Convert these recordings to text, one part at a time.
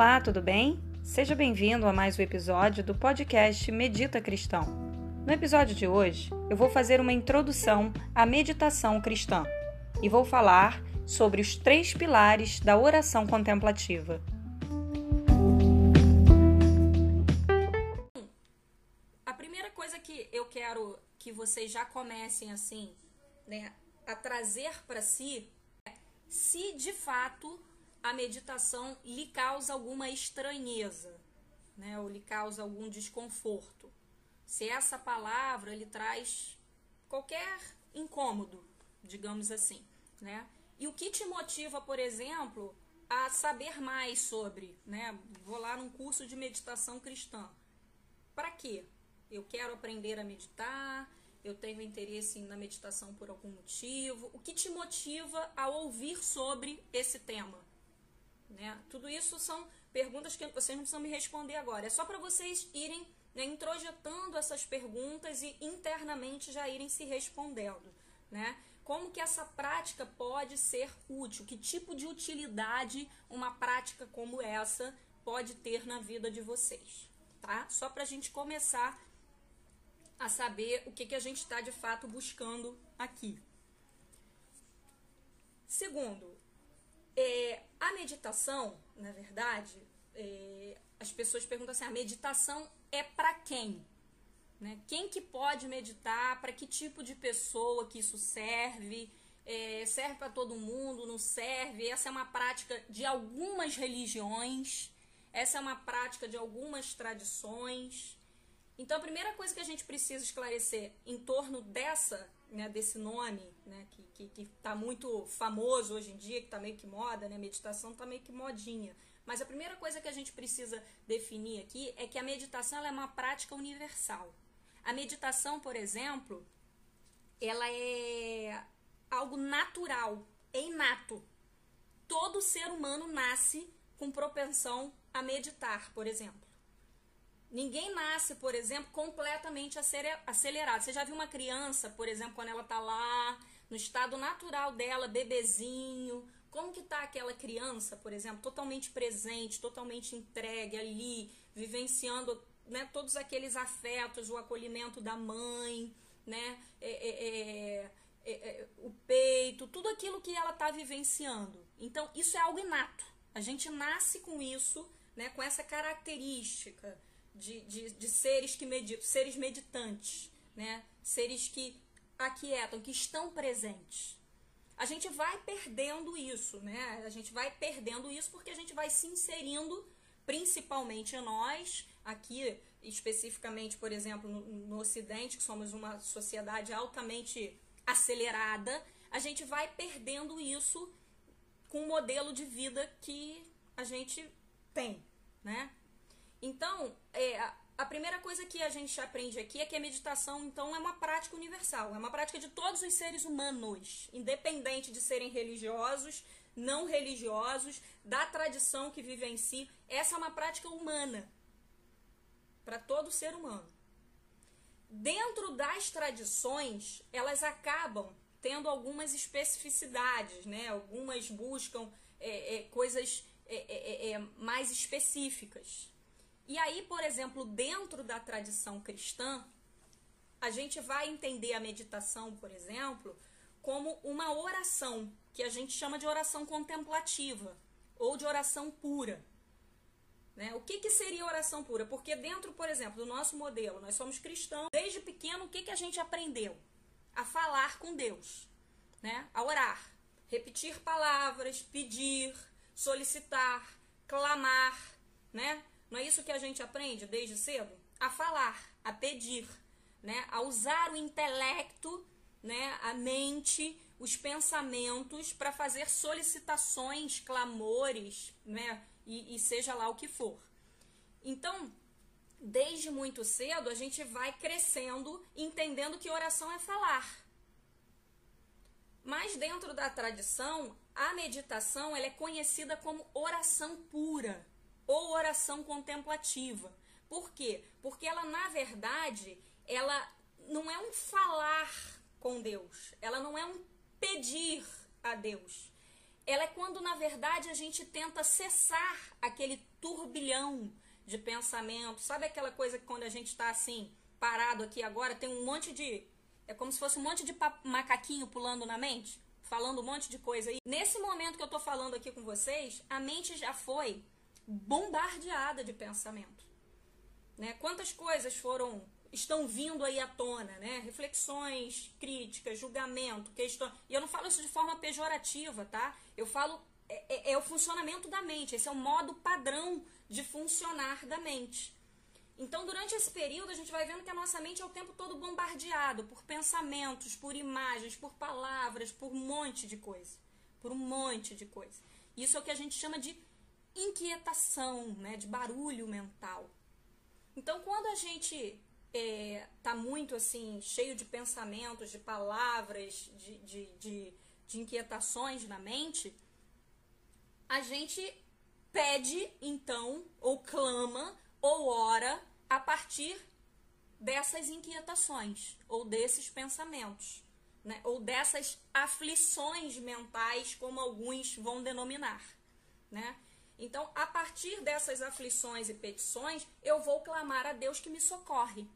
Olá, tudo bem? Seja bem-vindo a mais um episódio do podcast Medita Cristão. No episódio de hoje, eu vou fazer uma introdução à meditação cristã e vou falar sobre os três pilares da oração contemplativa. A primeira coisa que eu quero que vocês já comecem assim, né, a trazer para si, é se de fato a meditação lhe causa alguma estranheza, né, ou lhe causa algum desconforto. Se essa palavra lhe traz qualquer incômodo, digamos assim, né? E o que te motiva, por exemplo, a saber mais sobre, né? Vou lá num curso de meditação cristã. Para quê? Eu quero aprender a meditar, eu tenho interesse na meditação por algum motivo. O que te motiva a ouvir sobre esse tema? Né? Tudo isso são perguntas que vocês não precisam me responder agora. É só para vocês irem né, introjetando essas perguntas e internamente já irem se respondendo. Né? Como que essa prática pode ser útil? Que tipo de utilidade uma prática como essa pode ter na vida de vocês? Tá? Só para a gente começar a saber o que, que a gente está de fato buscando aqui. Segundo, é, a meditação, na verdade, é, as pessoas perguntam assim: a meditação é para quem? Né? Quem que pode meditar? Para que tipo de pessoa que isso serve? É, serve para todo mundo? Não serve? Essa é uma prática de algumas religiões. Essa é uma prática de algumas tradições. Então, a primeira coisa que a gente precisa esclarecer em torno dessa né, desse nome, né, que, que, que tá muito famoso hoje em dia, que tá meio que moda, né, meditação tá meio que modinha. Mas a primeira coisa que a gente precisa definir aqui é que a meditação é uma prática universal. A meditação, por exemplo, ela é algo natural, é inato. Todo ser humano nasce com propensão a meditar, por exemplo. Ninguém nasce, por exemplo, completamente acelerado. Você já viu uma criança, por exemplo, quando ela tá lá no estado natural dela, bebezinho, como que tá aquela criança, por exemplo, totalmente presente, totalmente entregue ali, vivenciando né, todos aqueles afetos, o acolhimento da mãe, né, é, é, é, é o peito, tudo aquilo que ela está vivenciando. Então, isso é algo inato. A gente nasce com isso, né, com essa característica de, de, de seres que meditam, seres meditantes, né? seres que aquietam, que estão presentes. A gente vai perdendo isso, né? A gente vai perdendo isso porque a gente vai se inserindo, principalmente nós, aqui especificamente, por exemplo, no, no Ocidente, que somos uma sociedade altamente acelerada, a gente vai perdendo isso com o modelo de vida que a gente tem, né? Então, é, a primeira coisa que a gente aprende aqui é que a meditação, então, é uma prática universal, é uma prática de todos os seres humanos, independente de serem religiosos, não religiosos, da tradição que vive em si. Essa é uma prática humana para todo ser humano. Dentro das tradições, elas acabam tendo algumas especificidades, né? Algumas buscam é, é, coisas é, é, é mais específicas. E aí, por exemplo, dentro da tradição cristã, a gente vai entender a meditação, por exemplo, como uma oração, que a gente chama de oração contemplativa ou de oração pura. Né? O que, que seria oração pura? Porque dentro, por exemplo, do nosso modelo, nós somos cristãos, desde pequeno, o que, que a gente aprendeu? A falar com Deus, né? a orar, repetir palavras, pedir, solicitar, clamar, né? Não é isso que a gente aprende desde cedo? A falar, a pedir, né? A usar o intelecto, né? A mente, os pensamentos para fazer solicitações, clamores, né? E, e seja lá o que for. Então, desde muito cedo, a gente vai crescendo, entendendo que oração é falar. Mas dentro da tradição, a meditação ela é conhecida como oração pura ou oração contemplativa. Por quê? Porque ela, na verdade, ela não é um falar com Deus, ela não é um pedir a Deus. ela é quando na verdade a gente tenta cessar aquele turbilhão de pensamento. Sabe aquela coisa que quando a gente está assim, parado aqui agora, tem um monte de. É como se fosse um monte de macaquinho pulando na mente, falando um monte de coisa. E nesse momento que eu estou falando aqui com vocês, a mente já foi bombardeada de pensamento. Né? Quantas coisas foram estão vindo aí à tona, né? Reflexões, críticas, julgamento, questão. E eu não falo isso de forma pejorativa, tá? Eu falo é, é, é, o funcionamento da mente. Esse é o modo padrão de funcionar da mente. Então, durante esse período, a gente vai vendo que a nossa mente é o tempo todo bombardeado por pensamentos, por imagens, por palavras, por um monte de coisa. Por um monte de coisa. Isso é o que a gente chama de inquietação, né? De barulho mental. Então, quando a gente é, tá muito assim, cheio de pensamentos, de palavras, de, de, de, de inquietações na mente, a gente pede então, ou clama, ou ora a partir dessas inquietações, ou desses pensamentos, né? ou dessas aflições mentais, como alguns vão denominar. Né? Então, a partir dessas aflições e petições, eu vou clamar a Deus que me socorre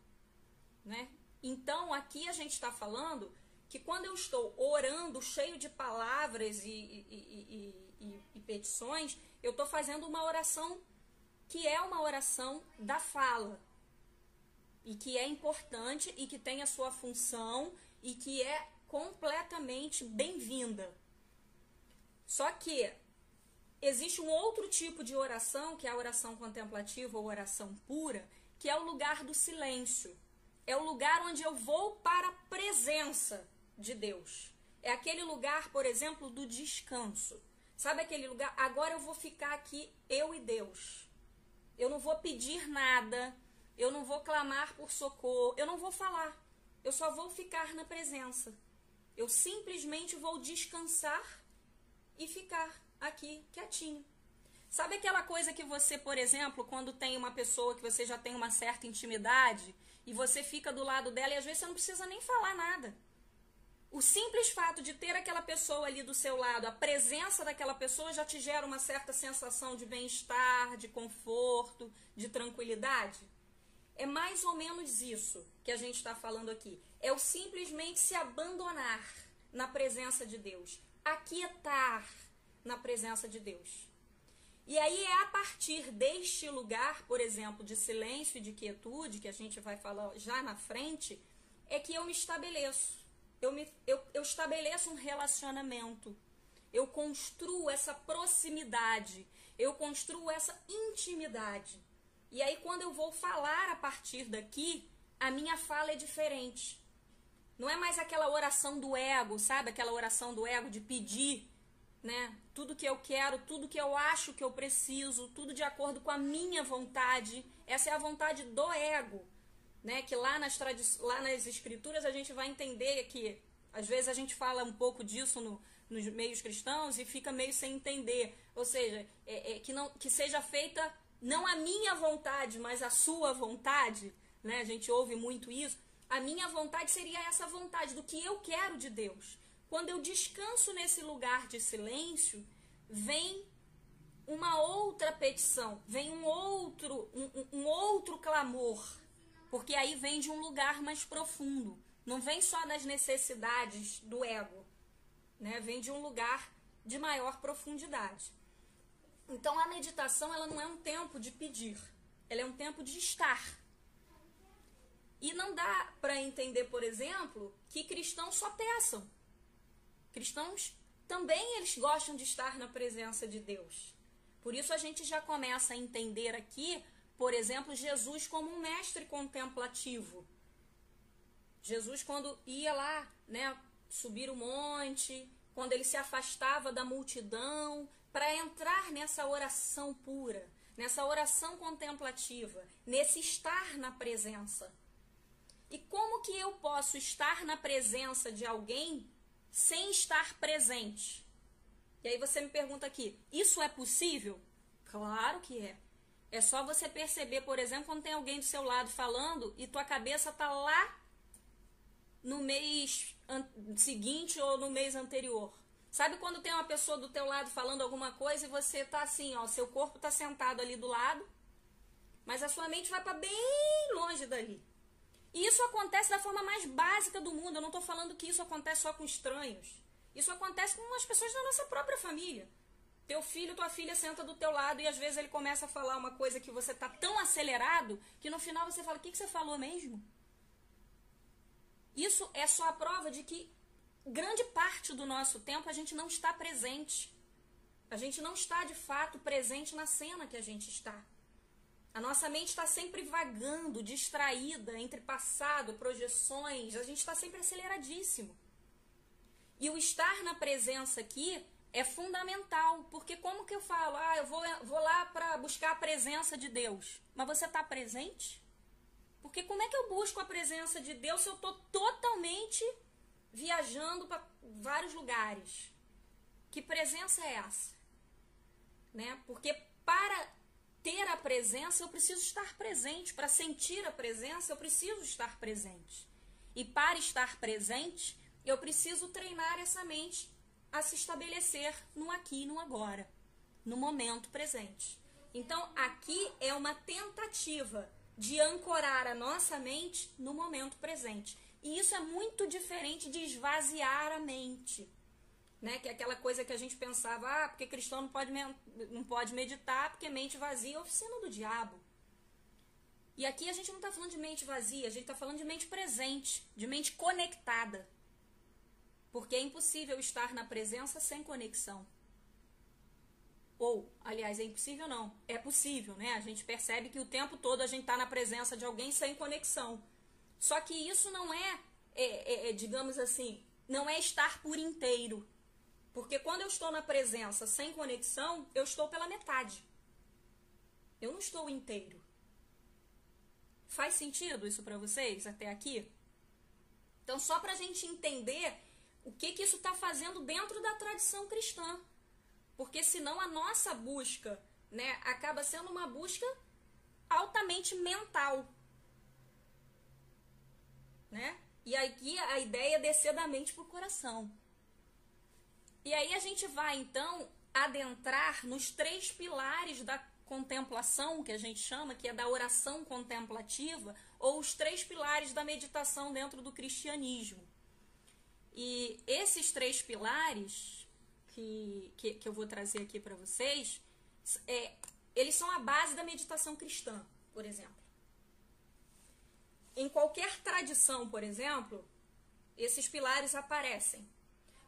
né? Então, aqui a gente está falando que quando eu estou orando cheio de palavras e, e, e, e petições, eu estou fazendo uma oração que é uma oração da fala e que é importante e que tem a sua função e que é completamente bem-vinda. Só que existe um outro tipo de oração, que é a oração contemplativa ou oração pura, que é o lugar do silêncio é o lugar onde eu vou para a presença de Deus. É aquele lugar, por exemplo, do descanso. Sabe aquele lugar? Agora eu vou ficar aqui, eu e Deus. Eu não vou pedir nada, eu não vou clamar por socorro, eu não vou falar. Eu só vou ficar na presença. Eu simplesmente vou descansar e ficar aqui quietinho. Sabe aquela coisa que você, por exemplo, quando tem uma pessoa que você já tem uma certa intimidade e você fica do lado dela e às vezes você não precisa nem falar nada. O simples fato de ter aquela pessoa ali do seu lado, a presença daquela pessoa já te gera uma certa sensação de bem-estar, de conforto, de tranquilidade. É mais ou menos isso que a gente está falando aqui. É o simplesmente se abandonar na presença de Deus, aquietar na presença de Deus. E aí é a partir deste lugar, por exemplo, de silêncio e de quietude, que a gente vai falar já na frente, é que eu me estabeleço. Eu, me, eu, eu estabeleço um relacionamento. Eu construo essa proximidade. Eu construo essa intimidade. E aí, quando eu vou falar a partir daqui, a minha fala é diferente. Não é mais aquela oração do ego, sabe? Aquela oração do ego de pedir né? Tudo que eu quero, tudo que eu acho que eu preciso, tudo de acordo com a minha vontade. Essa é a vontade do ego, né? Que lá nas, lá nas escrituras a gente vai entender que às vezes a gente fala um pouco disso no, nos meios cristãos e fica meio sem entender. Ou seja, é, é, que, não, que seja feita não a minha vontade, mas a sua vontade. Né? A gente ouve muito isso. A minha vontade seria essa vontade do que eu quero de Deus. Quando eu descanso nesse lugar de silêncio, vem uma outra petição, vem um outro, um, um outro clamor, porque aí vem de um lugar mais profundo, não vem só das necessidades do ego, né? Vem de um lugar de maior profundidade. Então a meditação ela não é um tempo de pedir, ela é um tempo de estar. E não dá para entender, por exemplo, que cristãos só peçam. Cristãos também eles gostam de estar na presença de Deus. Por isso a gente já começa a entender aqui, por exemplo, Jesus como um mestre contemplativo. Jesus quando ia lá, né, subir o monte, quando ele se afastava da multidão para entrar nessa oração pura, nessa oração contemplativa, nesse estar na presença. E como que eu posso estar na presença de alguém sem estar presente. E aí você me pergunta aqui, isso é possível? Claro que é. É só você perceber, por exemplo, quando tem alguém do seu lado falando e tua cabeça tá lá no mês seguinte ou no mês anterior. Sabe quando tem uma pessoa do teu lado falando alguma coisa e você tá assim, ó, seu corpo tá sentado ali do lado, mas a sua mente vai para bem longe dali. E isso acontece da forma mais básica do mundo. Eu não estou falando que isso acontece só com estranhos. Isso acontece com as pessoas da nossa própria família. Teu filho, tua filha senta do teu lado e às vezes ele começa a falar uma coisa que você tá tão acelerado que no final você fala: "O que, que você falou mesmo?" Isso é só a prova de que grande parte do nosso tempo a gente não está presente. A gente não está de fato presente na cena que a gente está. A nossa mente está sempre vagando, distraída entre passado, projeções, a gente está sempre aceleradíssimo. E o estar na presença aqui é fundamental, porque como que eu falo, ah, eu vou, vou lá para buscar a presença de Deus, mas você está presente? Porque como é que eu busco a presença de Deus se eu estou totalmente viajando para vários lugares? Que presença é essa? Né? Porque para ter a presença, eu preciso estar presente. Para sentir a presença, eu preciso estar presente. E para estar presente, eu preciso treinar essa mente a se estabelecer no aqui e no agora, no momento presente. Então, aqui é uma tentativa de ancorar a nossa mente no momento presente. E isso é muito diferente de esvaziar a mente. Né? Que é aquela coisa que a gente pensava, ah, porque cristão não pode, não pode meditar, porque mente vazia é oficina do diabo. E aqui a gente não está falando de mente vazia, a gente está falando de mente presente, de mente conectada. Porque é impossível estar na presença sem conexão. Ou, aliás, é impossível não. É possível, né? A gente percebe que o tempo todo a gente está na presença de alguém sem conexão. Só que isso não é, é, é, é, digamos assim, não é estar por inteiro. Porque quando eu estou na presença sem conexão, eu estou pela metade. Eu não estou inteiro. Faz sentido isso para vocês até aqui? Então, só para a gente entender o que, que isso está fazendo dentro da tradição cristã. Porque senão a nossa busca né, acaba sendo uma busca altamente mental. Né? E aqui a ideia é descer da mente para o coração. E aí a gente vai então adentrar nos três pilares da contemplação, que a gente chama, que é da oração contemplativa, ou os três pilares da meditação dentro do cristianismo. E esses três pilares que, que, que eu vou trazer aqui para vocês, é, eles são a base da meditação cristã, por exemplo. Em qualquer tradição, por exemplo, esses pilares aparecem.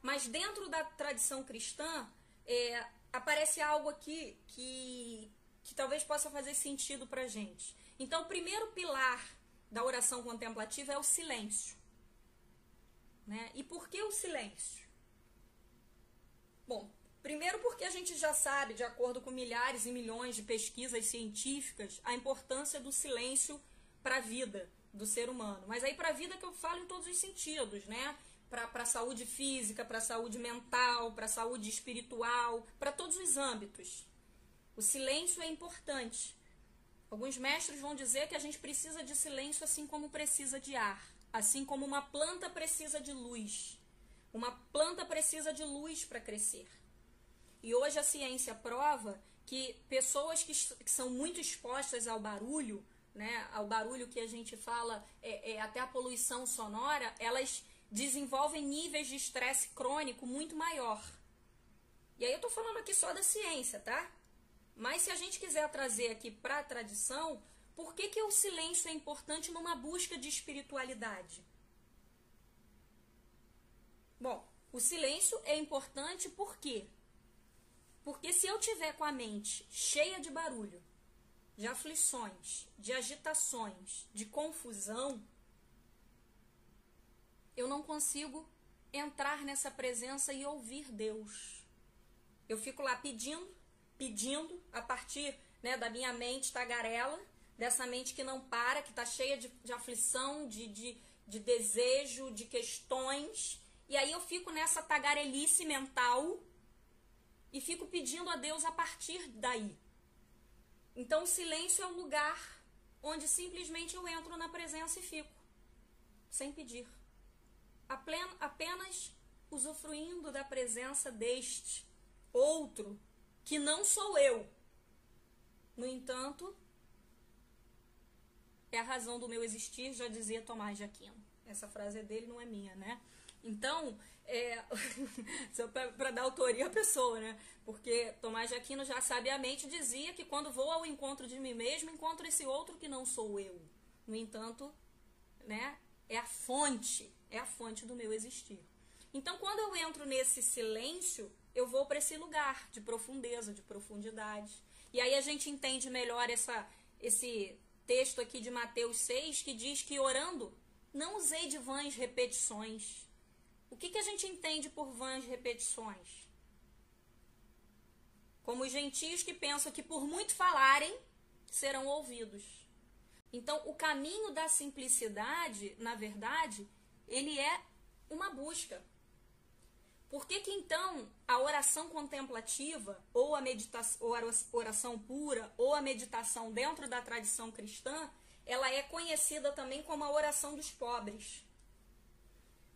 Mas dentro da tradição cristã, é, aparece algo aqui que, que talvez possa fazer sentido para gente. Então, o primeiro pilar da oração contemplativa é o silêncio. Né? E por que o silêncio? Bom, primeiro porque a gente já sabe, de acordo com milhares e milhões de pesquisas científicas, a importância do silêncio para a vida do ser humano. Mas aí para a vida que eu falo em todos os sentidos, né? Para a saúde física, para a saúde mental, para a saúde espiritual, para todos os âmbitos. O silêncio é importante. Alguns mestres vão dizer que a gente precisa de silêncio assim como precisa de ar, assim como uma planta precisa de luz. Uma planta precisa de luz para crescer. E hoje a ciência prova que pessoas que, que, são muito expostas ao barulho, né, ao barulho que a gente fala, é, é até a poluição sonora, elas desenvolvem níveis de estresse crônico muito maior. E aí eu tô falando aqui só da ciência, tá? Mas se a gente quiser trazer aqui para a tradição, por que, que o silêncio é importante numa busca de espiritualidade? Bom, o silêncio é importante por quê? Porque se eu tiver com a mente cheia de barulho, de aflições, de agitações, de confusão, eu não consigo entrar nessa presença e ouvir Deus. Eu fico lá pedindo, pedindo, a partir né, da minha mente tagarela, dessa mente que não para, que está cheia de, de aflição, de, de, de desejo, de questões. E aí eu fico nessa tagarelice mental e fico pedindo a Deus a partir daí. Então o silêncio é o lugar onde simplesmente eu entro na presença e fico, sem pedir apenas usufruindo da presença deste outro que não sou eu. No entanto, é a razão do meu existir, já dizia Tomás de Aquino. Essa frase é dele, não é minha, né? Então, é, só para dar autoria à pessoa, né? Porque Tomás de Aquino já sabiamente dizia que quando vou ao encontro de mim mesmo, encontro esse outro que não sou eu. No entanto, né, é a fonte, é a fonte do meu existir. Então, quando eu entro nesse silêncio, eu vou para esse lugar de profundeza, de profundidade. E aí a gente entende melhor essa, esse texto aqui de Mateus 6, que diz que orando, não usei de vãs repetições. O que, que a gente entende por vãs repetições? Como os gentios que pensam que por muito falarem, serão ouvidos. Então, o caminho da simplicidade, na verdade, ele é uma busca. Por que, que então a oração contemplativa, ou a, meditação, ou a oração pura, ou a meditação dentro da tradição cristã, ela é conhecida também como a oração dos pobres?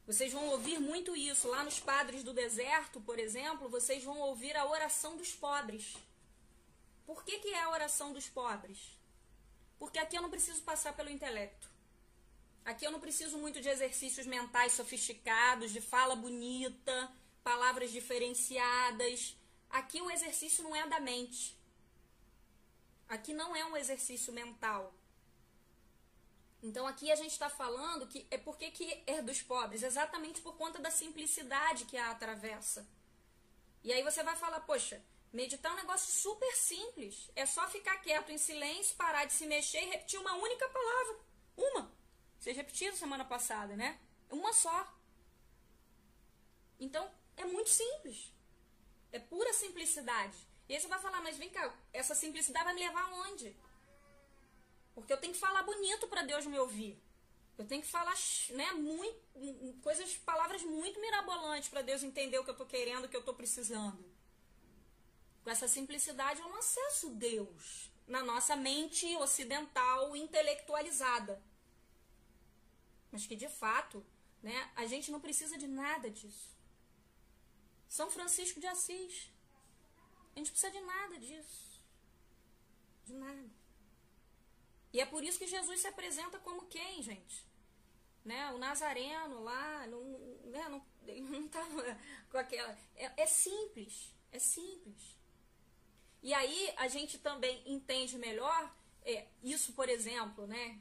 Vocês vão ouvir muito isso. Lá nos Padres do Deserto, por exemplo, vocês vão ouvir a oração dos pobres. Por que, que é a oração dos pobres? Porque aqui eu não preciso passar pelo intelecto. Aqui eu não preciso muito de exercícios mentais sofisticados, de fala bonita, palavras diferenciadas. Aqui o exercício não é da mente. Aqui não é um exercício mental. Então aqui a gente está falando que é porque que é dos pobres, exatamente por conta da simplicidade que a atravessa. E aí você vai falar, poxa, meditar é um negócio super simples. É só ficar quieto em silêncio, parar de se mexer e repetir uma única palavra. Uma. Vocês repetiram semana passada, né? Uma só. Então, é muito simples. É pura simplicidade. E aí você vai falar, mas vem cá, essa simplicidade vai me levar aonde? Porque eu tenho que falar bonito para Deus me ouvir. Eu tenho que falar, né, muito, coisas, palavras muito mirabolantes para Deus entender o que eu estou querendo, o que eu estou precisando. Com essa simplicidade eu não acesso Deus na nossa mente ocidental intelectualizada. Mas que de fato, né, a gente não precisa de nada disso. São Francisco de Assis. A gente precisa de nada disso. De nada. E é por isso que Jesus se apresenta como quem, gente? Né? O Nazareno lá, não, né? não, não estava com aquela. É, é simples, é simples. E aí a gente também entende melhor é, isso, por exemplo, né?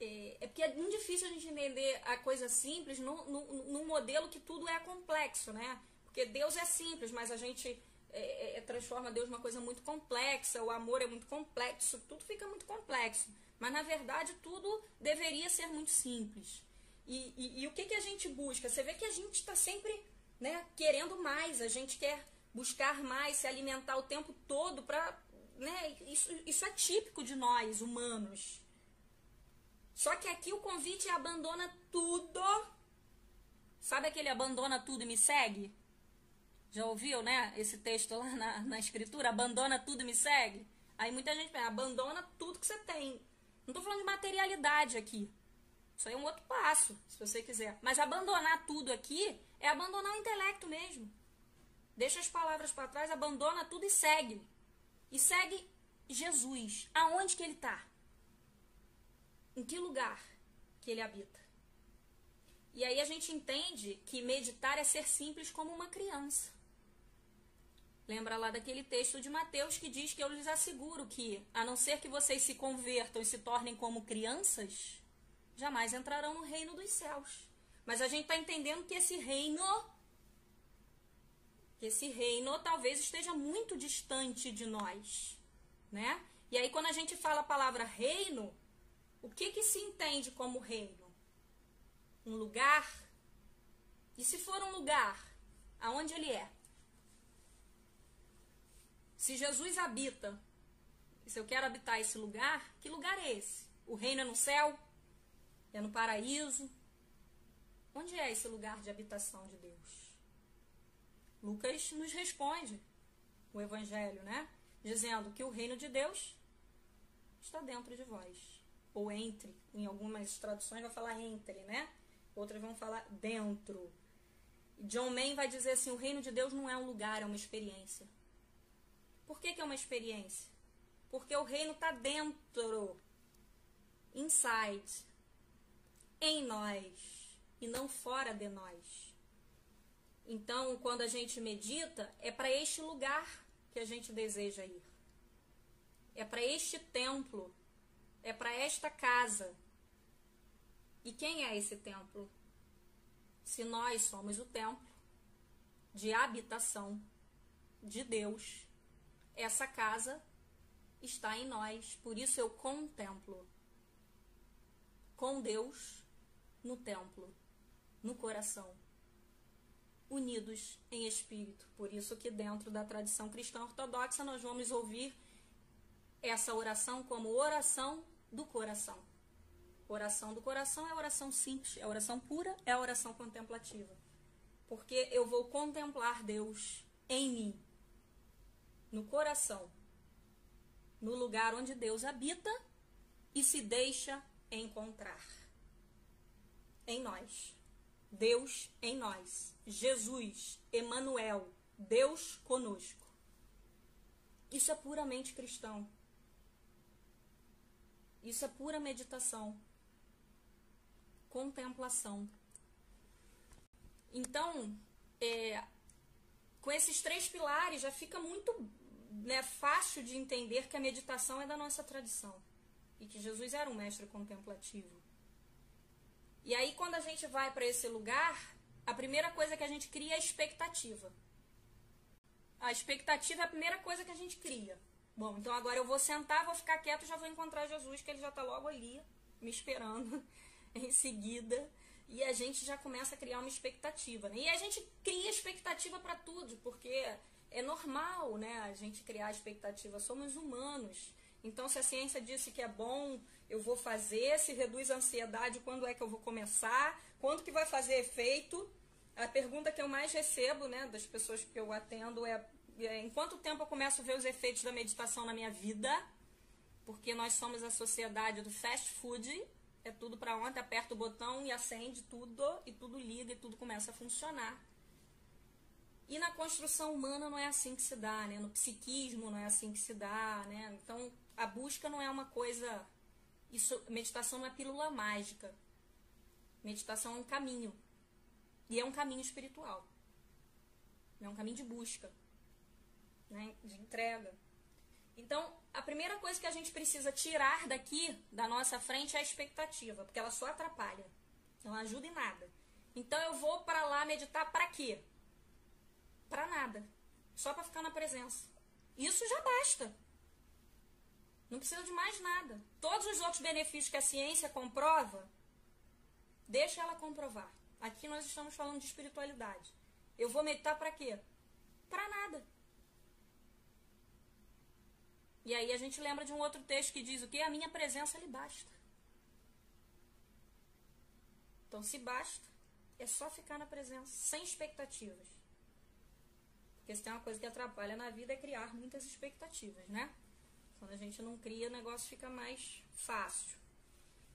É, é, porque é muito difícil a gente entender a coisa simples num, num, num modelo que tudo é complexo, né? Porque Deus é simples, mas a gente é, é, é, transforma Deus numa coisa muito complexa, o amor é muito complexo, tudo fica muito complexo. Mas na verdade tudo deveria ser muito simples. E, e, e o que, que a gente busca? Você vê que a gente está sempre né, querendo mais, a gente quer buscar mais, se alimentar o tempo todo para. Né, isso, isso é típico de nós, humanos. Só que aqui o convite é abandona tudo. Sabe aquele abandona tudo e me segue? Já ouviu, né? Esse texto lá na, na escritura, abandona tudo e me segue. Aí muita gente pensa, abandona tudo que você tem. Não estou falando de materialidade aqui. Isso aí é um outro passo, se você quiser. Mas abandonar tudo aqui é abandonar o intelecto mesmo. Deixa as palavras para trás, abandona tudo e segue. E segue Jesus. Aonde que ele está? Em que lugar que ele habita? E aí a gente entende que meditar é ser simples como uma criança. Lembra lá daquele texto de Mateus que diz que eu lhes asseguro que, a não ser que vocês se convertam e se tornem como crianças, jamais entrarão no reino dos céus. Mas a gente está entendendo que esse reino, esse reino talvez esteja muito distante de nós, né? E aí quando a gente fala a palavra reino, o que que se entende como reino? Um lugar? E se for um lugar, aonde ele é? Se Jesus habita, se eu quero habitar esse lugar, que lugar é esse? O reino é no céu? É no paraíso? Onde é esse lugar de habitação de Deus? Lucas nos responde o evangelho, né? Dizendo que o reino de Deus está dentro de vós. Ou entre. Em algumas traduções vai falar entre, né? Outras vão falar dentro. John Main vai dizer assim: o reino de Deus não é um lugar, é uma experiência. Por que, que é uma experiência? Porque o reino está dentro, inside, em nós e não fora de nós. Então, quando a gente medita, é para este lugar que a gente deseja ir. É para este templo, é para esta casa. E quem é esse templo? Se nós somos o templo de habitação de Deus, essa casa está em nós, por isso eu contemplo com Deus no templo, no coração, unidos em espírito. Por isso que dentro da tradição cristã ortodoxa nós vamos ouvir essa oração como oração do coração. Oração do coração é oração simples, é oração pura, é oração contemplativa. Porque eu vou contemplar Deus em mim, no coração, no lugar onde Deus habita e se deixa encontrar. Em nós. Deus em nós. Jesus, Emanuel, Deus conosco. Isso é puramente cristão. Isso é pura meditação contemplação. Então, é, com esses três pilares já fica muito né, fácil de entender que a meditação é da nossa tradição e que Jesus era um mestre contemplativo. E aí, quando a gente vai para esse lugar, a primeira coisa que a gente cria é a expectativa. A expectativa é a primeira coisa que a gente cria. Bom, então agora eu vou sentar, vou ficar quieto já vou encontrar Jesus, que ele já está logo ali, me esperando. em seguida e a gente já começa a criar uma expectativa. Né? E a gente cria expectativa para tudo, porque é normal né, a gente criar expectativa, somos humanos. Então, se a ciência disse que é bom, eu vou fazer, se reduz a ansiedade, quando é que eu vou começar, quando que vai fazer efeito. A pergunta que eu mais recebo né, das pessoas que eu atendo é, é em quanto tempo eu começo a ver os efeitos da meditação na minha vida? Porque nós somos a sociedade do fast food, é tudo para ontem, aperta o botão e acende tudo, e tudo liga e tudo começa a funcionar. E na construção humana não é assim que se dá, né? No psiquismo não é assim que se dá, né? Então, a busca não é uma coisa isso, meditação não é pílula mágica. Meditação é um caminho. E é um caminho espiritual. É um caminho de busca, né? de entrega. Então, a primeira coisa que a gente precisa tirar daqui, da nossa frente, é a expectativa, porque ela só atrapalha. Não ajuda em nada. Então, eu vou para lá meditar para quê? Para nada. Só para ficar na presença. Isso já basta. Não precisa de mais nada. Todos os outros benefícios que a ciência comprova, deixa ela comprovar. Aqui nós estamos falando de espiritualidade. Eu vou meditar para quê? Para nada. E aí a gente lembra de um outro texto que diz o que? A minha presença lhe basta. Então, se basta, é só ficar na presença, sem expectativas. Porque se tem uma coisa que atrapalha na vida é criar muitas expectativas, né? Quando a gente não cria, o negócio fica mais fácil.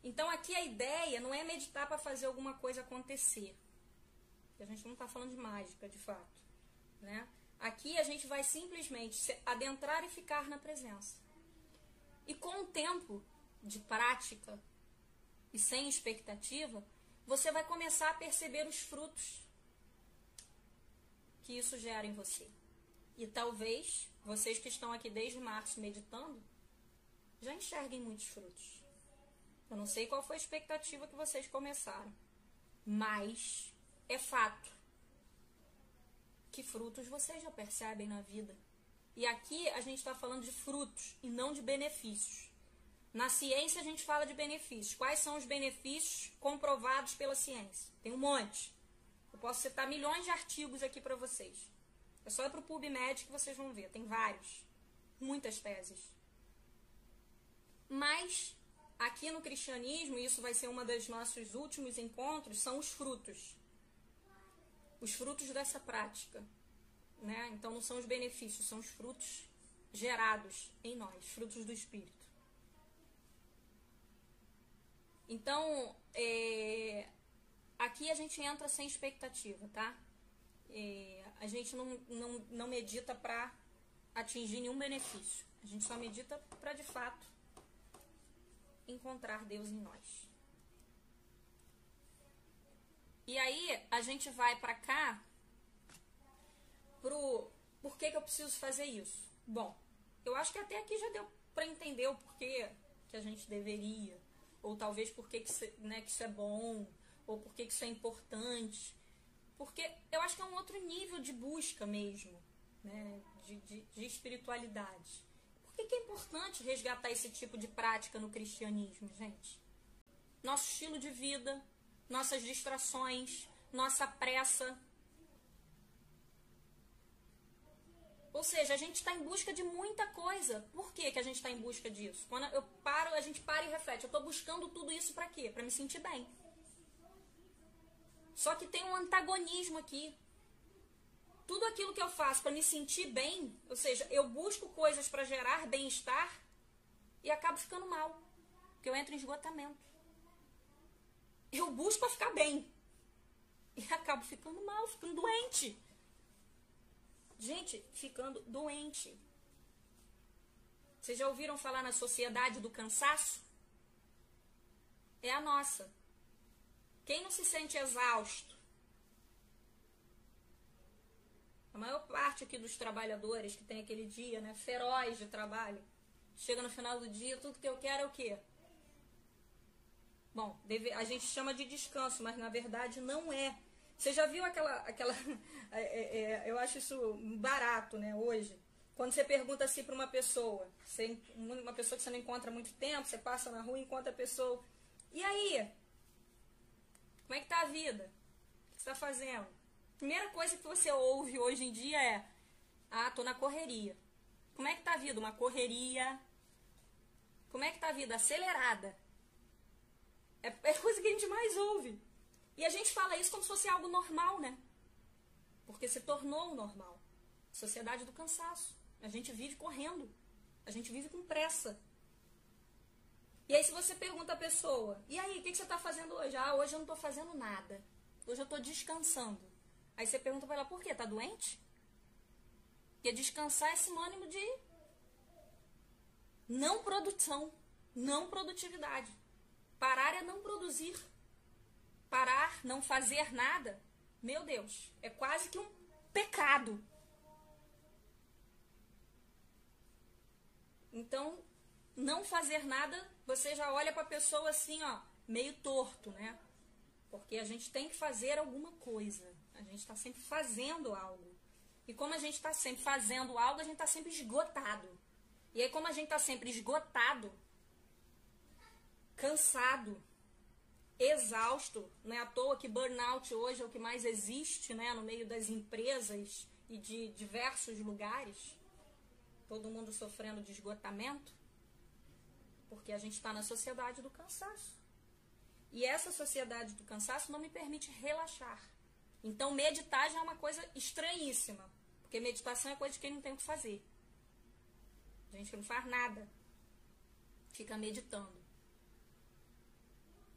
Então, aqui a ideia não é meditar para fazer alguma coisa acontecer. A gente não está falando de mágica, de fato. Né? Aqui a gente vai simplesmente adentrar e ficar na presença. E com o tempo de prática e sem expectativa, você vai começar a perceber os frutos que isso gera em você. E talvez vocês que estão aqui desde março meditando já enxerguem muitos frutos. Eu não sei qual foi a expectativa que vocês começaram, mas é fato que frutos vocês já percebem na vida. E aqui a gente está falando de frutos e não de benefícios. Na ciência a gente fala de benefícios. Quais são os benefícios comprovados pela ciência? Tem um monte. Eu posso citar milhões de artigos aqui para vocês. É só ir para o PubMed que vocês vão ver. Tem vários. Muitas teses. Mas aqui no cristianismo, e isso vai ser uma dos nossos últimos encontros, são os frutos os frutos dessa prática. Né? Então não são os benefícios, são os frutos gerados em nós, frutos do Espírito. Então, é, aqui a gente entra sem expectativa, tá? é, a gente não, não, não medita para atingir nenhum benefício. A gente só medita para de fato encontrar Deus em nós. E aí a gente vai para cá pro por que, que eu preciso fazer isso. Bom, eu acho que até aqui já deu para entender o porquê que a gente deveria, ou talvez porquê que, isso, né, que isso é bom, ou porquê que isso é importante. Porque eu acho que é um outro nível de busca mesmo, né, de, de, de espiritualidade. Por que, que é importante resgatar esse tipo de prática no cristianismo, gente? Nosso estilo de vida, nossas distrações, nossa pressa, Ou seja, a gente está em busca de muita coisa. Por que, que a gente está em busca disso? Quando eu paro, a gente para e reflete. Eu estou buscando tudo isso para quê? Para me sentir bem. Só que tem um antagonismo aqui. Tudo aquilo que eu faço para me sentir bem, ou seja, eu busco coisas para gerar bem-estar e acabo ficando mal. Porque eu entro em esgotamento. Eu busco para ficar bem e acabo ficando mal, ficando doente. Gente, ficando doente. Vocês já ouviram falar na sociedade do cansaço? É a nossa. Quem não se sente exausto? A maior parte aqui dos trabalhadores que tem aquele dia, né, feroz de trabalho, chega no final do dia, tudo que eu quero é o quê? Bom, deve, a gente chama de descanso, mas na verdade não é. Você já viu aquela. aquela é, é, é, eu acho isso barato, né, hoje. Quando você pergunta assim para uma pessoa, você, uma pessoa que você não encontra há muito tempo, você passa na rua e encontra a pessoa. E aí? Como é que tá a vida? O que você está fazendo? Primeira coisa que você ouve hoje em dia é: Ah, tô na correria. Como é que tá a vida? Uma correria. Como é que tá a vida? Acelerada. É, é coisa que a gente mais ouve. E a gente fala isso como se fosse algo normal, né? Porque se tornou normal. Sociedade do cansaço. A gente vive correndo. A gente vive com pressa. E aí, se você pergunta a pessoa, e aí, o que, que você está fazendo hoje? Ah, hoje eu não estou fazendo nada. Hoje eu estou descansando. Aí você pergunta para ela, por quê? Está doente? Porque descansar é sinônimo de não produção, não produtividade. Parar é não produzir parar, não fazer nada, meu Deus, é quase que um pecado. Então, não fazer nada, você já olha para a pessoa assim, ó, meio torto, né? Porque a gente tem que fazer alguma coisa. A gente está sempre fazendo algo. E como a gente está sempre fazendo algo, a gente está sempre esgotado. E aí, como a gente está sempre esgotado, cansado, exausto. Não é à toa que burnout hoje é o que mais existe né, no meio das empresas e de diversos lugares. Todo mundo sofrendo de esgotamento. Porque a gente está na sociedade do cansaço. E essa sociedade do cansaço não me permite relaxar. Então, meditar já é uma coisa estranhíssima. Porque meditação é coisa de quem não tem o que fazer. A gente não faz nada. Fica meditando.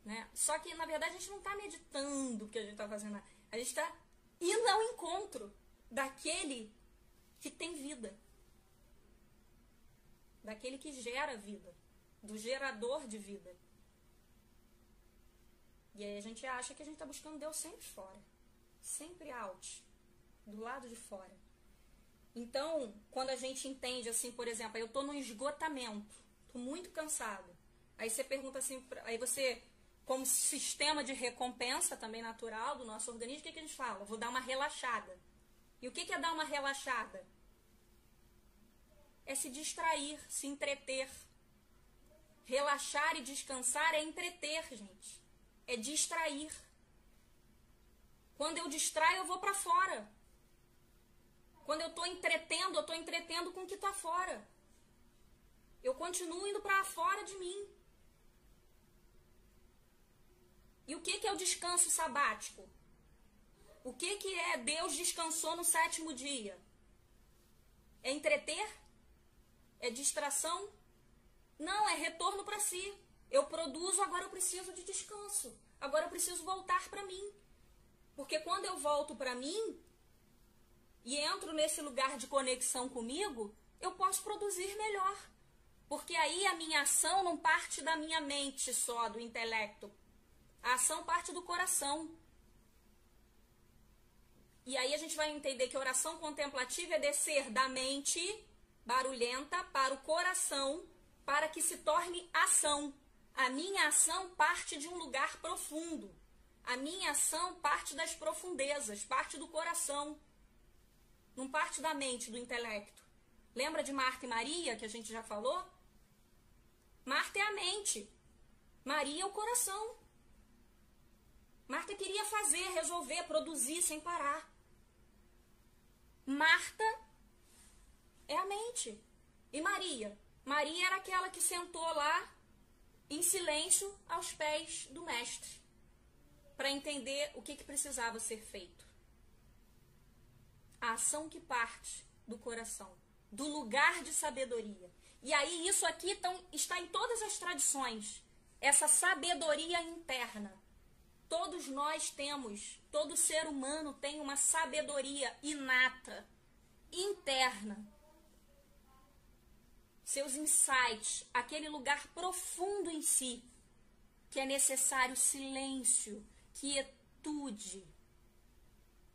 Né? Só que, na verdade, a gente não está meditando o que a gente está fazendo. A gente está indo ao encontro daquele que tem vida. Daquele que gera vida. Do gerador de vida. E aí a gente acha que a gente está buscando Deus sempre fora. Sempre out. Do lado de fora. Então, quando a gente entende assim, por exemplo, eu estou no esgotamento, estou muito cansado. Aí você pergunta assim, aí você como sistema de recompensa também natural do nosso organismo, o que, que a gente fala? Vou dar uma relaxada. E o que, que é dar uma relaxada? É se distrair, se entreter. Relaxar e descansar é entreter, gente. É distrair. Quando eu distraio, eu vou para fora. Quando eu estou entretendo, eu estou entretendo com o que está fora. Eu continuo indo para fora de mim. E o que, que é o descanso sabático? O que, que é Deus descansou no sétimo dia? É entreter? É distração? Não, é retorno para si. Eu produzo, agora eu preciso de descanso. Agora eu preciso voltar para mim. Porque quando eu volto para mim, e entro nesse lugar de conexão comigo, eu posso produzir melhor. Porque aí a minha ação não parte da minha mente só, do intelecto. A ação parte do coração. E aí a gente vai entender que oração contemplativa é descer da mente barulhenta para o coração, para que se torne ação. A minha ação parte de um lugar profundo. A minha ação parte das profundezas, parte do coração. Não parte da mente, do intelecto. Lembra de Marta e Maria, que a gente já falou? Marta é a mente. Maria é o coração. Marta queria fazer, resolver, produzir sem parar. Marta é a mente. E Maria? Maria era aquela que sentou lá em silêncio aos pés do mestre para entender o que, que precisava ser feito. A ação que parte do coração, do lugar de sabedoria. E aí isso aqui tão, está em todas as tradições, essa sabedoria interna. Todos nós temos, todo ser humano tem uma sabedoria inata, interna, seus insights, aquele lugar profundo em si, que é necessário silêncio, quietude,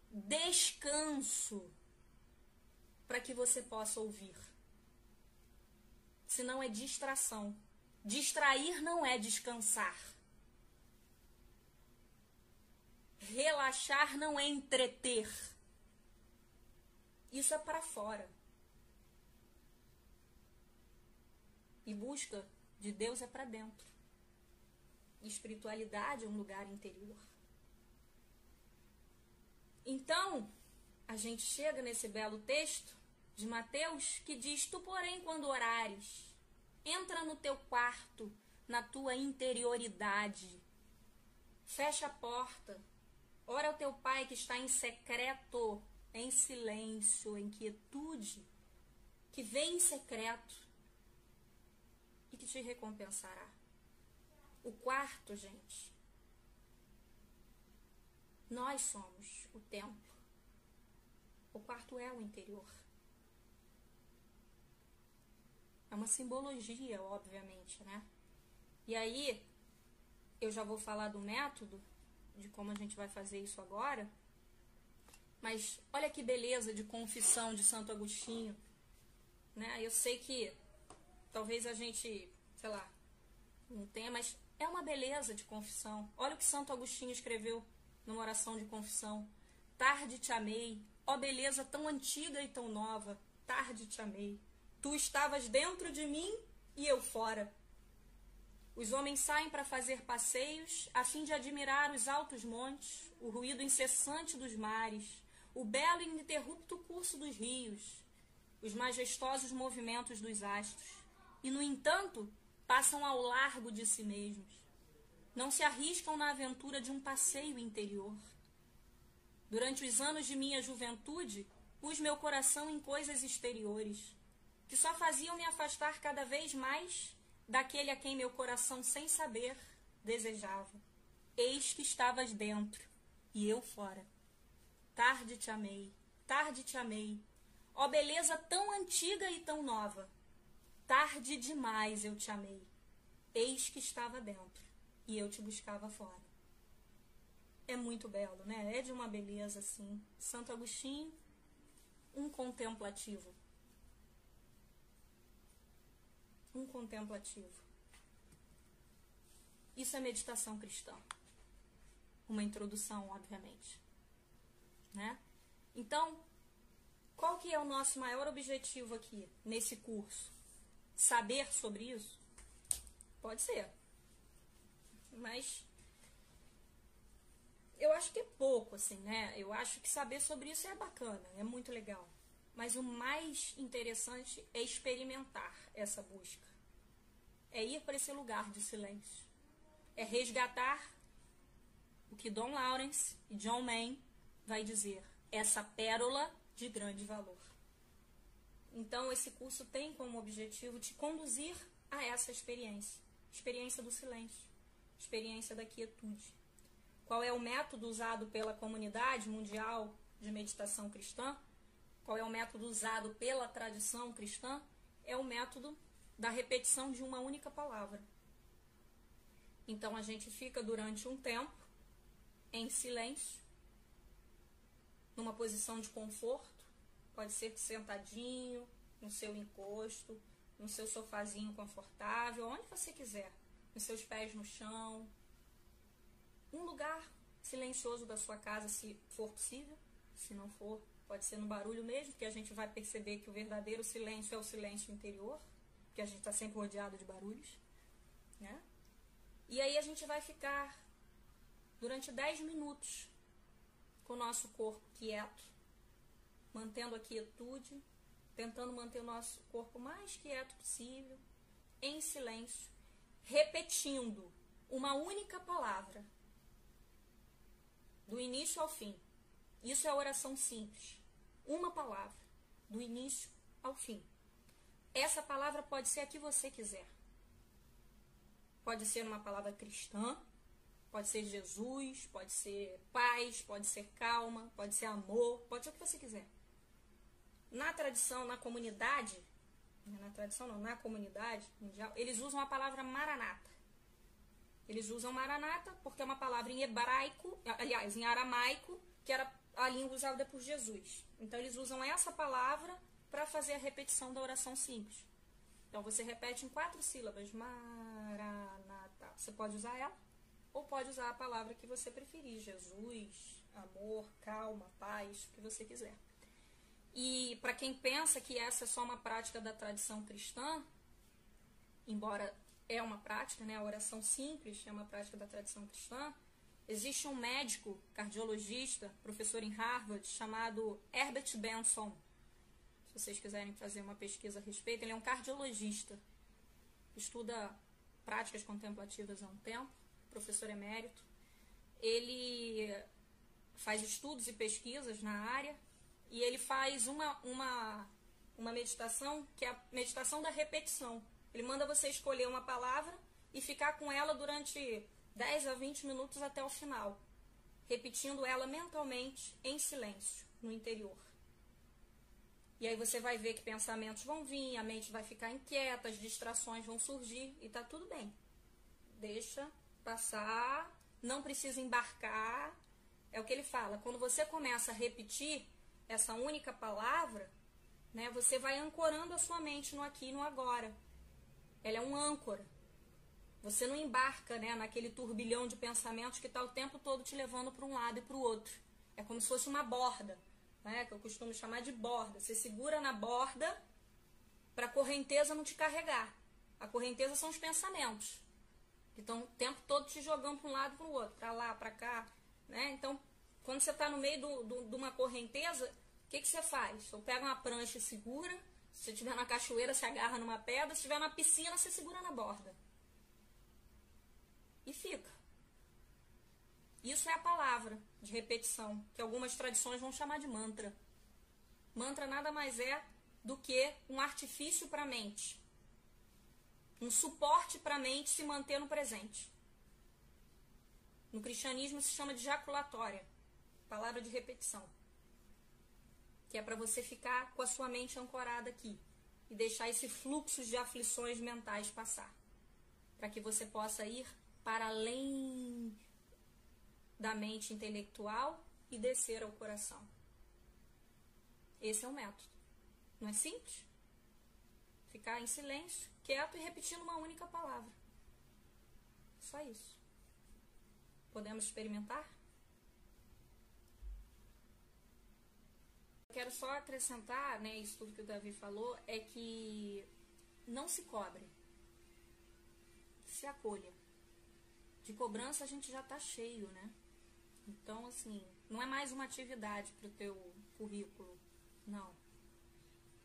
descanso, para que você possa ouvir. Senão é distração. Distrair não é descansar. Relaxar não é entreter. Isso é para fora. E busca de Deus é para dentro. Espiritualidade é um lugar interior. Então, a gente chega nesse belo texto de Mateus que diz: Tu, porém, quando orares, entra no teu quarto, na tua interioridade, fecha a porta, ora ao teu pai que está em secreto, em silêncio, em quietude, que vem em secreto e que te recompensará. O quarto, gente, nós somos o templo. O quarto é o interior. É uma simbologia, obviamente, né? E aí, eu já vou falar do método, de como a gente vai fazer isso agora. Mas olha que beleza de confissão de Santo Agostinho. Né? Eu sei que talvez a gente, sei lá, não tenha, mas é uma beleza de confissão. Olha o que Santo Agostinho escreveu numa oração de confissão. Tarde te amei, ó beleza tão antiga e tão nova, tarde te amei. Tu estavas dentro de mim e eu fora. Os homens saem para fazer passeios a fim de admirar os altos montes, o ruído incessante dos mares, o belo e ininterrupto curso dos rios, os majestosos movimentos dos astros e, no entanto, passam ao largo de si mesmos. Não se arriscam na aventura de um passeio interior. Durante os anos de minha juventude, pus meu coração em coisas exteriores, que só faziam me afastar cada vez mais daquele a quem meu coração, sem saber, desejava. Eis que estavas dentro e eu fora. Tarde te amei, tarde te amei. Ó beleza tão antiga e tão nova, Tarde demais eu te amei. Eis que estava dentro e eu te buscava fora. É muito belo, né? É de uma beleza assim. Santo Agostinho, um contemplativo. Um contemplativo. Isso é meditação cristã. Uma introdução, obviamente. Né? Então, qual que é o nosso maior objetivo aqui nesse curso? Saber sobre isso? Pode ser. Mas eu acho que é pouco, assim, né? Eu acho que saber sobre isso é bacana, é muito legal. Mas o mais interessante é experimentar essa busca. É ir para esse lugar de silêncio. É resgatar o que Don Lawrence e John Main vai dizer. Essa pérola de grande valor. Então, esse curso tem como objetivo te conduzir a essa experiência experiência do silêncio, experiência da quietude. Qual é o método usado pela comunidade mundial de meditação cristã? qual é o método usado pela tradição cristã? É o método da repetição de uma única palavra. Então a gente fica durante um tempo em silêncio, numa posição de conforto, pode ser sentadinho, no seu encosto, no seu sofazinho confortável, onde você quiser, com seus pés no chão. Um lugar silencioso da sua casa, se for possível. Se não for, pode ser no barulho mesmo, que a gente vai perceber que o verdadeiro silêncio é o silêncio interior, que a gente está sempre rodeado de barulhos. Né? E aí a gente vai ficar durante 10 minutos com o nosso corpo quieto, mantendo a quietude, tentando manter o nosso corpo mais quieto possível, em silêncio, repetindo uma única palavra, do início ao fim. Isso é oração simples. Uma palavra, do início ao fim. Essa palavra pode ser a que você quiser. Pode ser uma palavra cristã, pode ser Jesus, pode ser paz, pode ser calma, pode ser amor, pode ser o que você quiser. Na tradição, na comunidade, né, na tradição não, na comunidade mundial, eles usam a palavra maranata. Eles usam maranata porque é uma palavra em hebraico, aliás, em aramaico, que era a língua usada por Jesus. Então eles usam essa palavra para fazer a repetição da oração simples. Então você repete em quatro sílabas, maranata. Você pode usar ela ou pode usar a palavra que você preferir, Jesus, amor, calma, paz, o que você quiser. E para quem pensa que essa é só uma prática da tradição cristã, embora é uma prática, né, a oração simples é uma prática da tradição cristã, existe um médico cardiologista, professor em Harvard, chamado Herbert Benson. Se vocês quiserem fazer uma pesquisa a respeito, ele é um cardiologista, estuda práticas contemplativas há um tempo, professor emérito. Ele faz estudos e pesquisas na área e ele faz uma, uma, uma meditação que é a meditação da repetição. Ele manda você escolher uma palavra e ficar com ela durante 10 a 20 minutos até o final, repetindo ela mentalmente em silêncio, no interior. E aí você vai ver que pensamentos vão vir, a mente vai ficar inquieta, as distrações vão surgir e tá tudo bem. Deixa passar, não precisa embarcar. É o que ele fala. Quando você começa a repetir, essa única palavra, né, você vai ancorando a sua mente no aqui e no agora. Ela é um âncora. Você não embarca né, naquele turbilhão de pensamentos que está o tempo todo te levando para um lado e para o outro. É como se fosse uma borda, né, que eu costumo chamar de borda. Você segura na borda para a correnteza não te carregar. A correnteza são os pensamentos, que estão o tempo todo te jogando para um lado para o outro, para lá, para cá. Né? Então, quando você está no meio do, do, de uma correnteza, o que, que você faz? Você pega uma prancha e segura. Se estiver na cachoeira, você agarra numa pedra. Se estiver na piscina, você segura na borda. E fica. Isso é a palavra de repetição, que algumas tradições vão chamar de mantra. Mantra nada mais é do que um artifício para a mente. Um suporte para a mente se manter no presente. No cristianismo se chama de jaculatória palavra de repetição. Que é para você ficar com a sua mente ancorada aqui e deixar esse fluxo de aflições mentais passar. Para que você possa ir para além da mente intelectual e descer ao coração. Esse é o método. Não é simples? Ficar em silêncio, quieto e repetindo uma única palavra. Só isso. Podemos experimentar? Quero só acrescentar, né, isso tudo que o Davi falou, é que não se cobre. Se acolha. De cobrança a gente já está cheio, né? Então, assim, não é mais uma atividade para o teu currículo, não.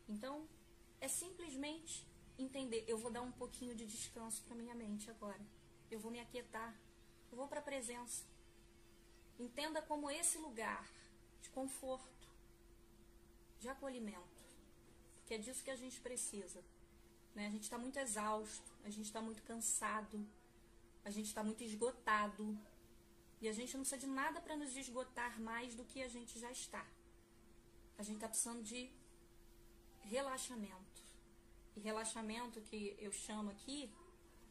Então, é simplesmente entender, eu vou dar um pouquinho de descanso para minha mente agora. Eu vou me aquietar. Eu vou para a presença. Entenda como esse lugar de conforto de acolhimento. Porque é disso que a gente precisa. Né? A gente está muito exausto, a gente está muito cansado, a gente está muito esgotado. E a gente não precisa de nada para nos esgotar mais do que a gente já está. a gente está precisando de relaxamento. E relaxamento que eu chamo aqui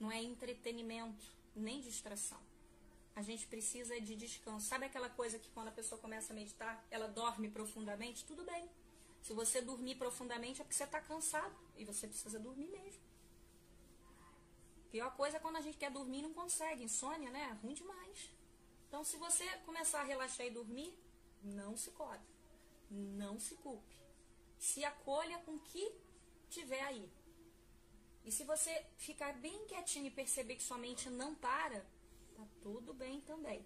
não é entretenimento, nem distração. A gente precisa de descanso. Sabe aquela coisa que quando a pessoa começa a meditar, ela dorme profundamente? Tudo bem. Se você dormir profundamente é porque você está cansado e você precisa dormir mesmo. Pior coisa é quando a gente quer dormir e não consegue. Insônia, né? É ruim demais. Então, se você começar a relaxar e dormir, não se cobre. Não se culpe. Se acolha com o que tiver aí. E se você ficar bem quietinho e perceber que sua mente não para, tá tudo bem também.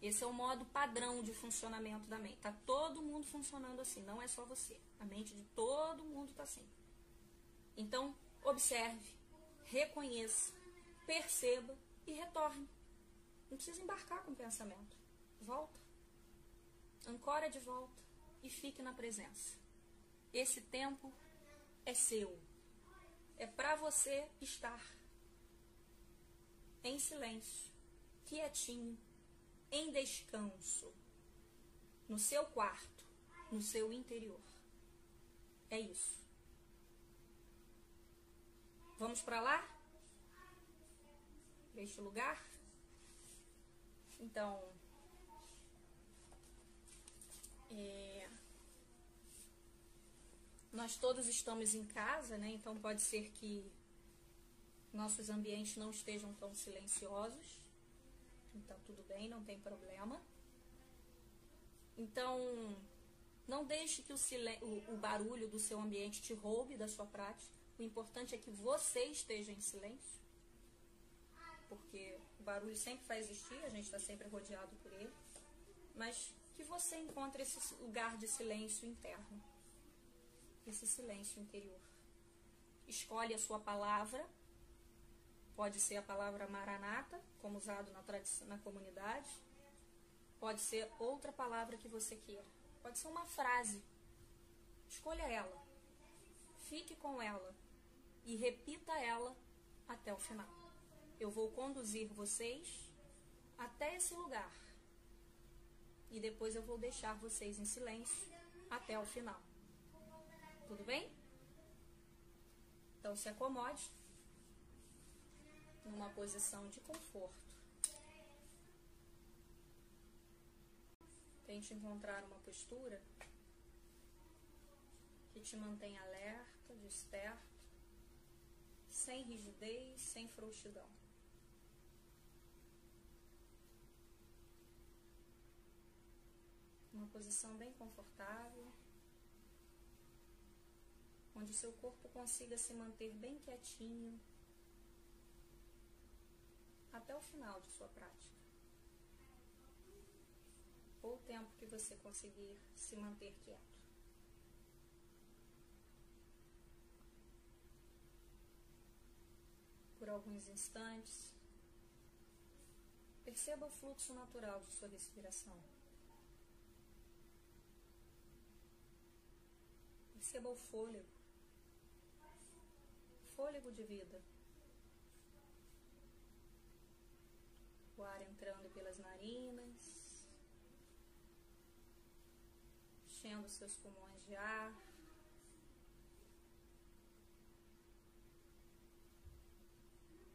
Esse é o modo padrão de funcionamento da mente. Tá todo mundo funcionando assim, não é só você. A mente de todo mundo tá assim. Então, observe, reconheça, perceba e retorne. Não precisa embarcar com o pensamento. Volta. Ancora de volta e fique na presença. Esse tempo é seu. É para você estar em silêncio, quietinho, em descanso, no seu quarto, no seu interior. É isso. Vamos para lá? Para este lugar? Então, é, nós todos estamos em casa, né? Então pode ser que nossos ambientes não estejam tão silenciosos. Então tudo bem, não tem problema. Então não deixe que o, o, o barulho do seu ambiente te roube da sua prática. O importante é que você esteja em silêncio. Porque o barulho sempre vai existir, a gente está sempre rodeado por ele. Mas que você encontre esse lugar de silêncio interno esse silêncio interior. Escolhe a sua palavra, pode ser a palavra maranata, como usado na, tradição, na comunidade, pode ser outra palavra que você queira, pode ser uma frase. Escolha ela, fique com ela e repita ela até o final. Eu vou conduzir vocês até esse lugar e depois eu vou deixar vocês em silêncio até o final. Tudo bem? Então se acomode numa posição de conforto. Tente encontrar uma postura que te mantenha alerta, desperto, sem rigidez, sem frouxidão. Uma posição bem confortável onde seu corpo consiga se manter bem quietinho até o final de sua prática. Ou o tempo que você conseguir se manter quieto. Por alguns instantes, perceba o fluxo natural de sua respiração. Perceba o fôlego fôlego de vida. O ar entrando pelas narinas, enchendo seus pulmões de ar.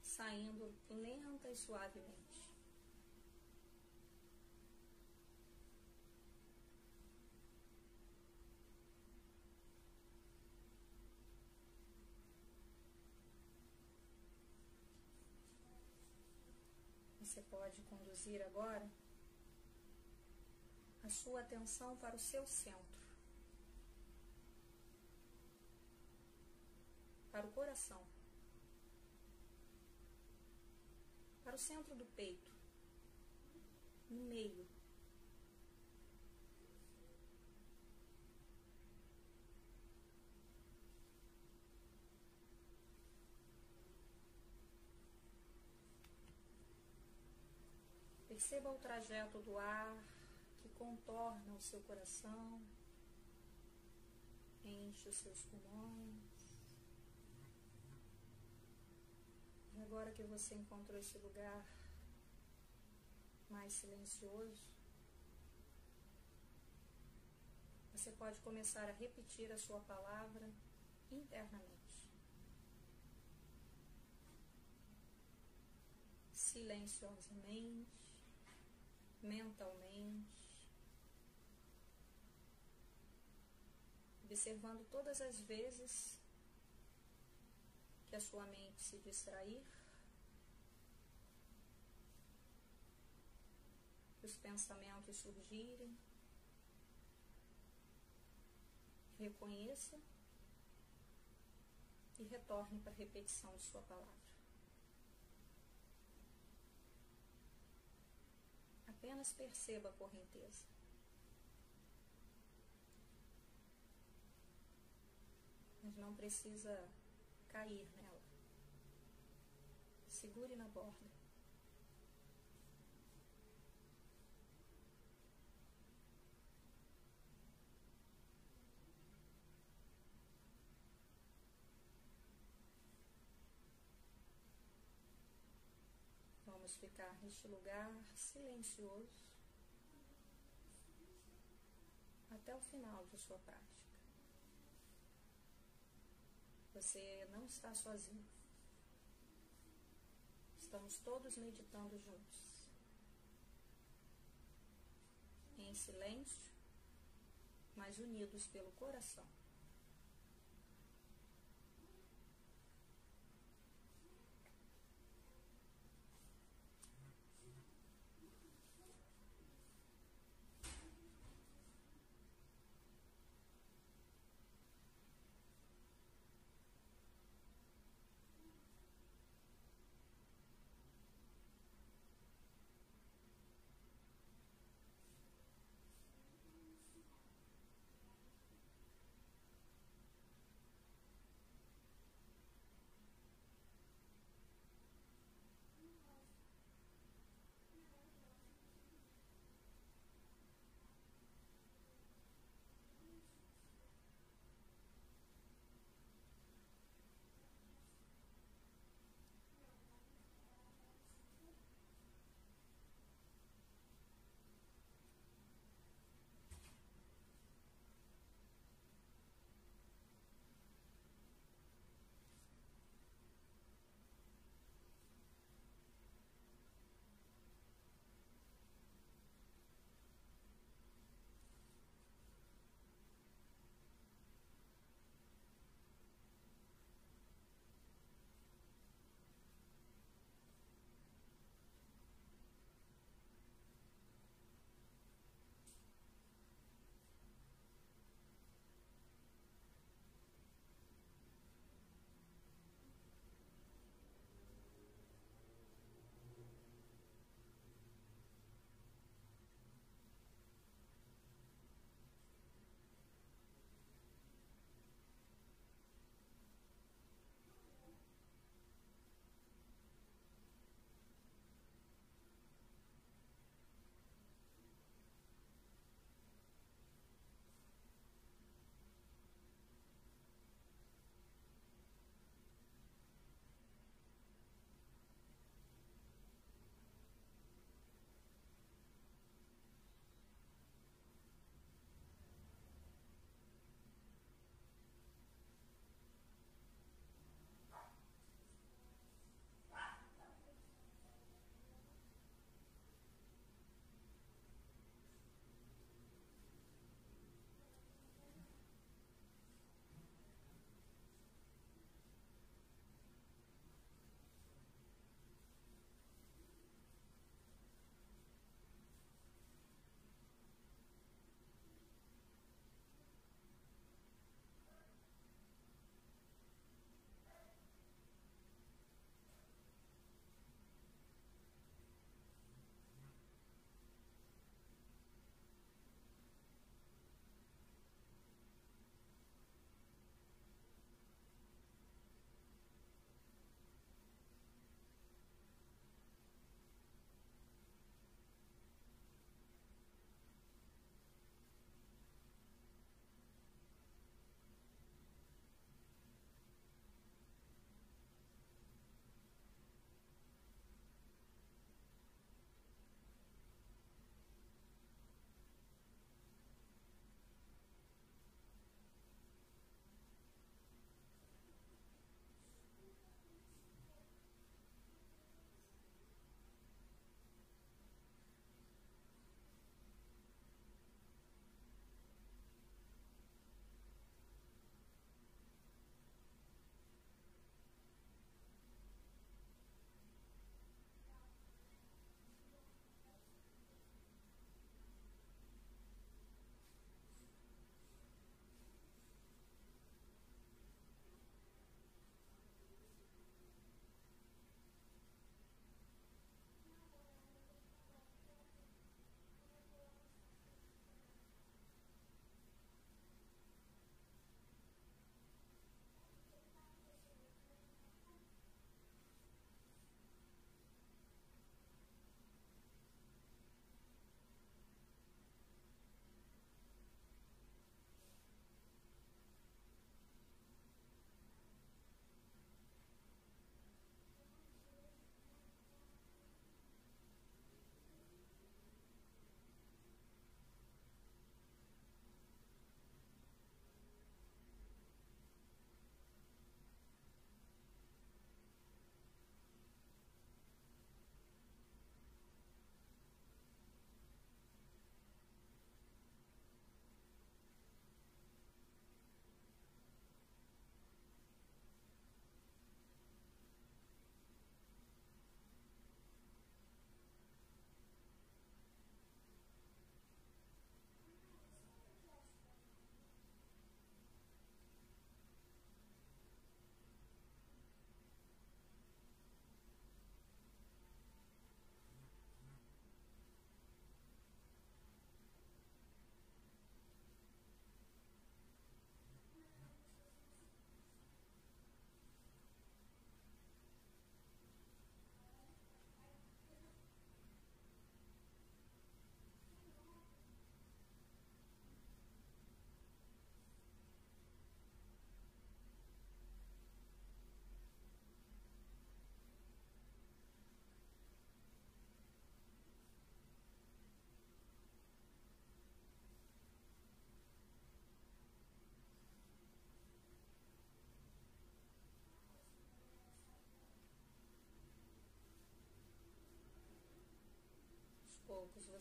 Saindo lenta e suavemente. Você pode conduzir agora? A sua atenção para o seu centro, para o coração, para o centro do peito, no meio. Perceba o trajeto do ar que contorna o seu coração, enche os seus pulmões. E agora que você encontrou esse lugar mais silencioso, você pode começar a repetir a sua palavra internamente. Silenciosamente, mentalmente, observando todas as vezes que a sua mente se distrair, que os pensamentos surgirem, reconheça e retorne para a repetição de sua palavra. Apenas perceba a correnteza. Mas não precisa cair nela. Segure na borda. Vamos ficar neste lugar silencioso até o final de sua prática. Você não está sozinho. Estamos todos meditando juntos. Em silêncio, mas unidos pelo coração.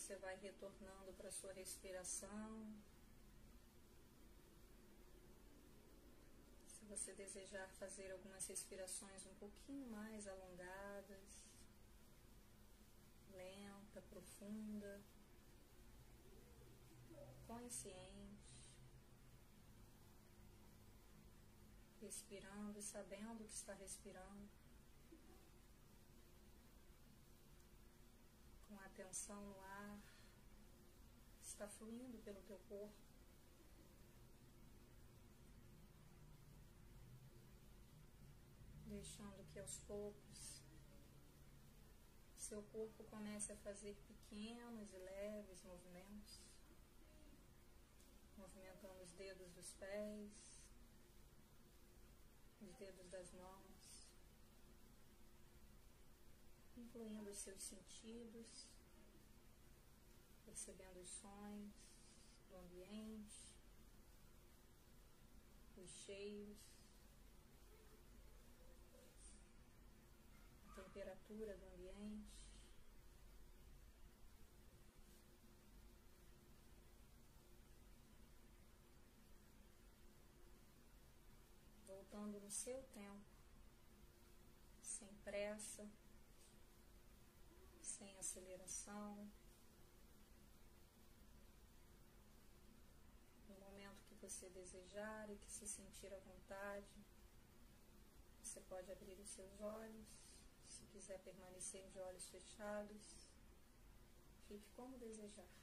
Você vai retornando para sua respiração. Se você desejar fazer algumas respirações um pouquinho mais alongadas, lenta, profunda, consciente, respirando e sabendo que está respirando. Com atenção no ar, está fluindo pelo teu corpo. Deixando que aos poucos seu corpo comece a fazer pequenos e leves movimentos, movimentando os dedos dos pés, os dedos das mãos, incluindo os seus sentidos, percebendo os sons do ambiente, os cheiros, a temperatura do ambiente. voltando no seu tempo, sem pressa, sem aceleração. No momento que você desejar e que se sentir à vontade, você pode abrir os seus olhos. Se quiser permanecer de olhos fechados, fique como desejar.